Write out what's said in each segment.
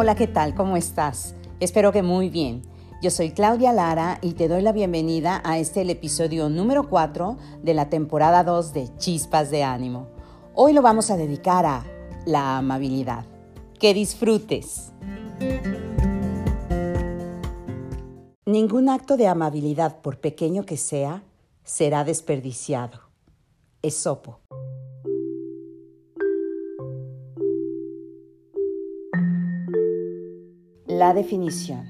Hola, ¿qué tal? ¿Cómo estás? Espero que muy bien. Yo soy Claudia Lara y te doy la bienvenida a este el episodio número 4 de la temporada 2 de Chispas de Ánimo. Hoy lo vamos a dedicar a la amabilidad. Que disfrutes. Ningún acto de amabilidad, por pequeño que sea, será desperdiciado. Esopo. La definición.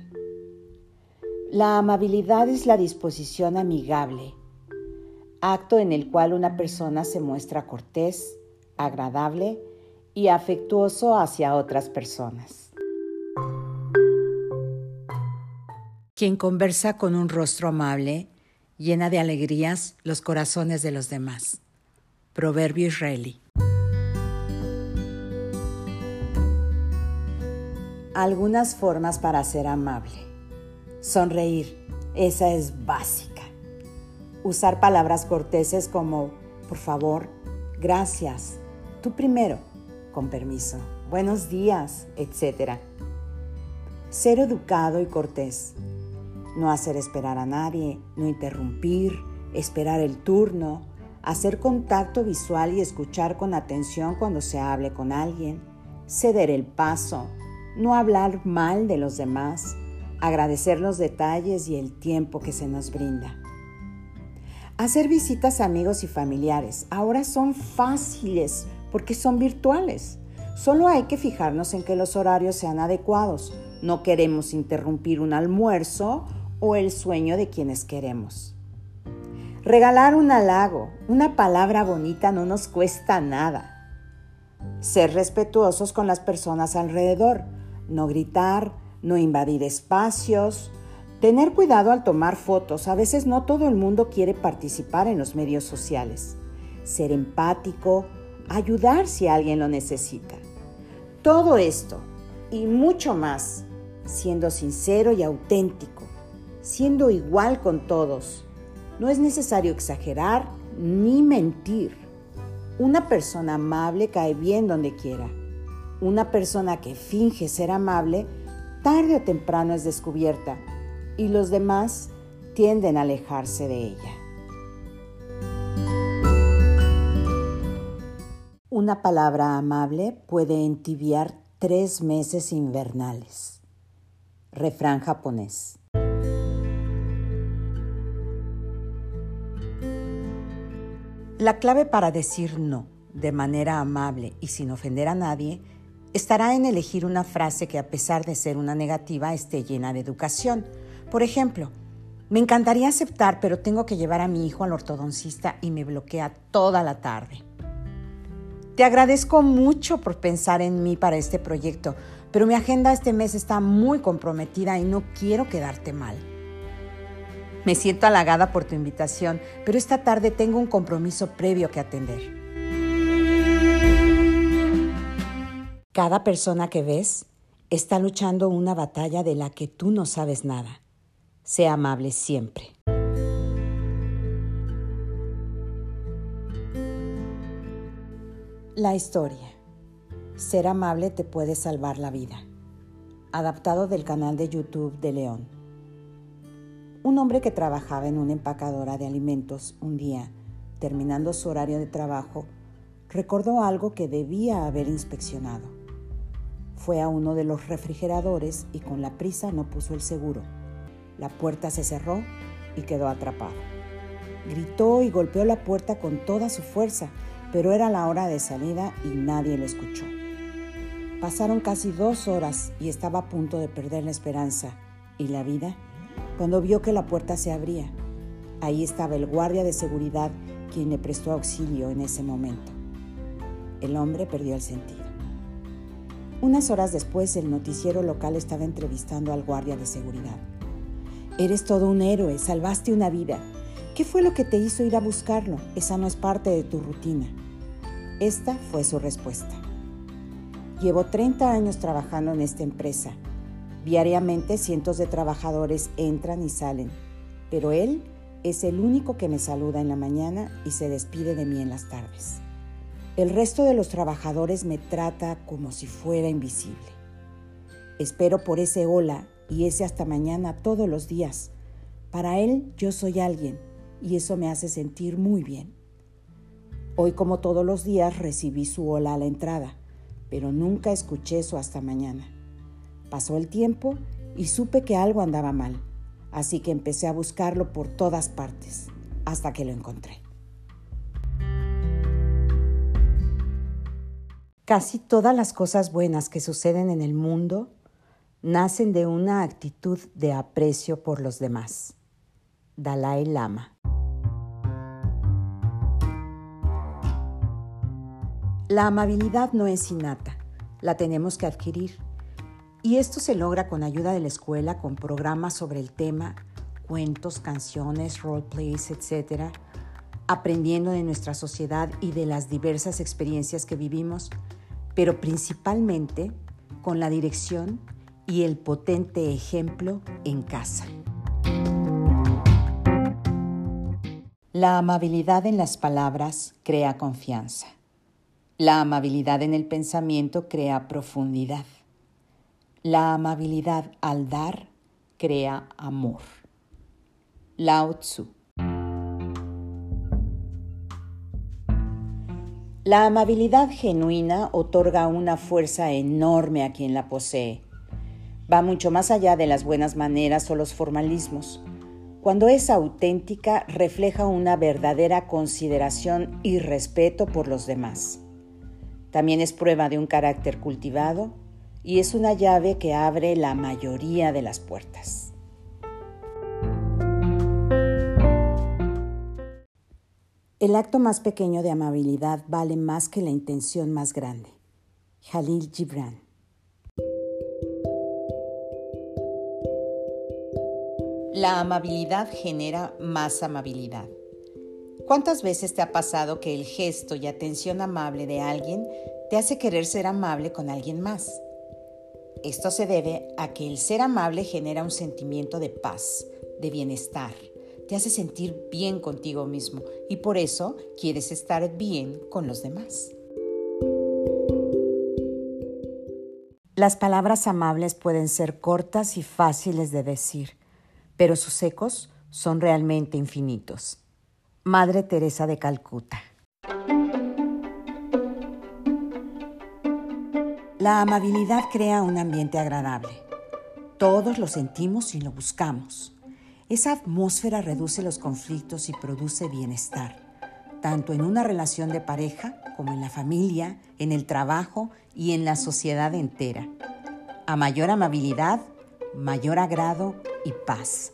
La amabilidad es la disposición amigable, acto en el cual una persona se muestra cortés, agradable y afectuoso hacia otras personas. Quien conversa con un rostro amable llena de alegrías los corazones de los demás. Proverbio israelí. Algunas formas para ser amable. Sonreír, esa es básica. Usar palabras corteses como por favor, gracias, tú primero, con permiso, buenos días, etc. Ser educado y cortés. No hacer esperar a nadie, no interrumpir, esperar el turno, hacer contacto visual y escuchar con atención cuando se hable con alguien, ceder el paso, no hablar mal de los demás, agradecer los detalles y el tiempo que se nos brinda. Hacer visitas a amigos y familiares ahora son fáciles porque son virtuales. Solo hay que fijarnos en que los horarios sean adecuados. No queremos interrumpir un almuerzo o el sueño de quienes queremos. Regalar un halago, una palabra bonita no nos cuesta nada. Ser respetuosos con las personas alrededor no gritar, no invadir espacios, tener cuidado al tomar fotos. A veces no todo el mundo quiere participar en los medios sociales. Ser empático, ayudar si alguien lo necesita. Todo esto y mucho más, siendo sincero y auténtico, siendo igual con todos. No es necesario exagerar ni mentir. Una persona amable cae bien donde quiera. Una persona que finge ser amable, tarde o temprano es descubierta y los demás tienden a alejarse de ella. Una palabra amable puede entibiar tres meses invernales. Refrán japonés. La clave para decir no de manera amable y sin ofender a nadie estará en elegir una frase que a pesar de ser una negativa esté llena de educación. Por ejemplo, me encantaría aceptar, pero tengo que llevar a mi hijo al ortodoncista y me bloquea toda la tarde. Te agradezco mucho por pensar en mí para este proyecto, pero mi agenda este mes está muy comprometida y no quiero quedarte mal. Me siento halagada por tu invitación, pero esta tarde tengo un compromiso previo que atender. Cada persona que ves está luchando una batalla de la que tú no sabes nada. Sea amable siempre. La historia. Ser amable te puede salvar la vida. Adaptado del canal de YouTube de León. Un hombre que trabajaba en una empacadora de alimentos un día, terminando su horario de trabajo, recordó algo que debía haber inspeccionado. Fue a uno de los refrigeradores y con la prisa no puso el seguro. La puerta se cerró y quedó atrapado. Gritó y golpeó la puerta con toda su fuerza, pero era la hora de salida y nadie lo escuchó. Pasaron casi dos horas y estaba a punto de perder la esperanza y la vida cuando vio que la puerta se abría. Ahí estaba el guardia de seguridad quien le prestó auxilio en ese momento. El hombre perdió el sentido. Unas horas después, el noticiero local estaba entrevistando al guardia de seguridad. Eres todo un héroe, salvaste una vida. ¿Qué fue lo que te hizo ir a buscarlo? Esa no es parte de tu rutina. Esta fue su respuesta. Llevo 30 años trabajando en esta empresa. Diariamente cientos de trabajadores entran y salen, pero él es el único que me saluda en la mañana y se despide de mí en las tardes. El resto de los trabajadores me trata como si fuera invisible. Espero por ese hola y ese hasta mañana todos los días. Para él yo soy alguien y eso me hace sentir muy bien. Hoy como todos los días recibí su hola a la entrada, pero nunca escuché su hasta mañana. Pasó el tiempo y supe que algo andaba mal, así que empecé a buscarlo por todas partes, hasta que lo encontré. Casi todas las cosas buenas que suceden en el mundo nacen de una actitud de aprecio por los demás. Dalai Lama. La amabilidad no es innata, la tenemos que adquirir. Y esto se logra con ayuda de la escuela, con programas sobre el tema, cuentos, canciones, roleplays, etc., aprendiendo de nuestra sociedad y de las diversas experiencias que vivimos pero principalmente con la dirección y el potente ejemplo en casa. La amabilidad en las palabras crea confianza. La amabilidad en el pensamiento crea profundidad. La amabilidad al dar crea amor. Lao Tzu La amabilidad genuina otorga una fuerza enorme a quien la posee. Va mucho más allá de las buenas maneras o los formalismos. Cuando es auténtica, refleja una verdadera consideración y respeto por los demás. También es prueba de un carácter cultivado y es una llave que abre la mayoría de las puertas. El acto más pequeño de amabilidad vale más que la intención más grande. Jalil Gibran. La amabilidad genera más amabilidad. ¿Cuántas veces te ha pasado que el gesto y atención amable de alguien te hace querer ser amable con alguien más? Esto se debe a que el ser amable genera un sentimiento de paz, de bienestar, te hace sentir bien contigo mismo y por eso quieres estar bien con los demás. Las palabras amables pueden ser cortas y fáciles de decir, pero sus ecos son realmente infinitos. Madre Teresa de Calcuta. La amabilidad crea un ambiente agradable. Todos lo sentimos y lo buscamos. Esa atmósfera reduce los conflictos y produce bienestar, tanto en una relación de pareja como en la familia, en el trabajo y en la sociedad entera. A mayor amabilidad, mayor agrado y paz.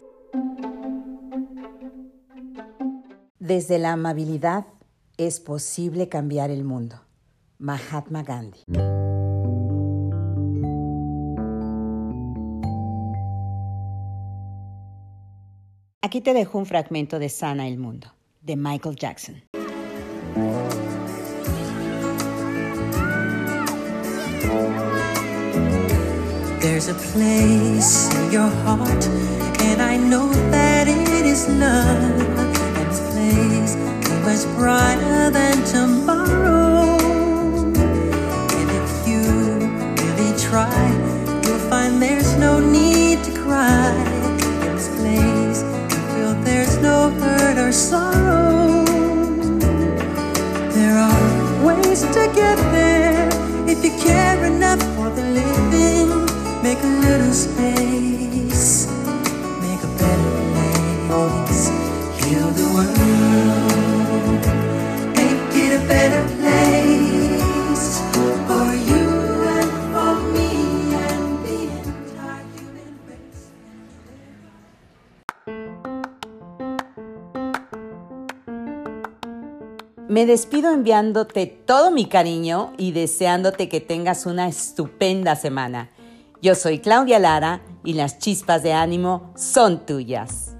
Desde la amabilidad es posible cambiar el mundo. Mahatma Gandhi. Aquí te dejo un fragmento de Sana el Mundo, de Michael Jackson. There's a place in your heart, and I know that it is love. And this place is much brighter than tomorrow. And if you really try, you'll find there's no need to cry. No hurt or sorrow. There are ways to get there if you care enough for the living. Make a little space, Me despido enviándote todo mi cariño y deseándote que tengas una estupenda semana. Yo soy Claudia Lara y las chispas de ánimo son tuyas.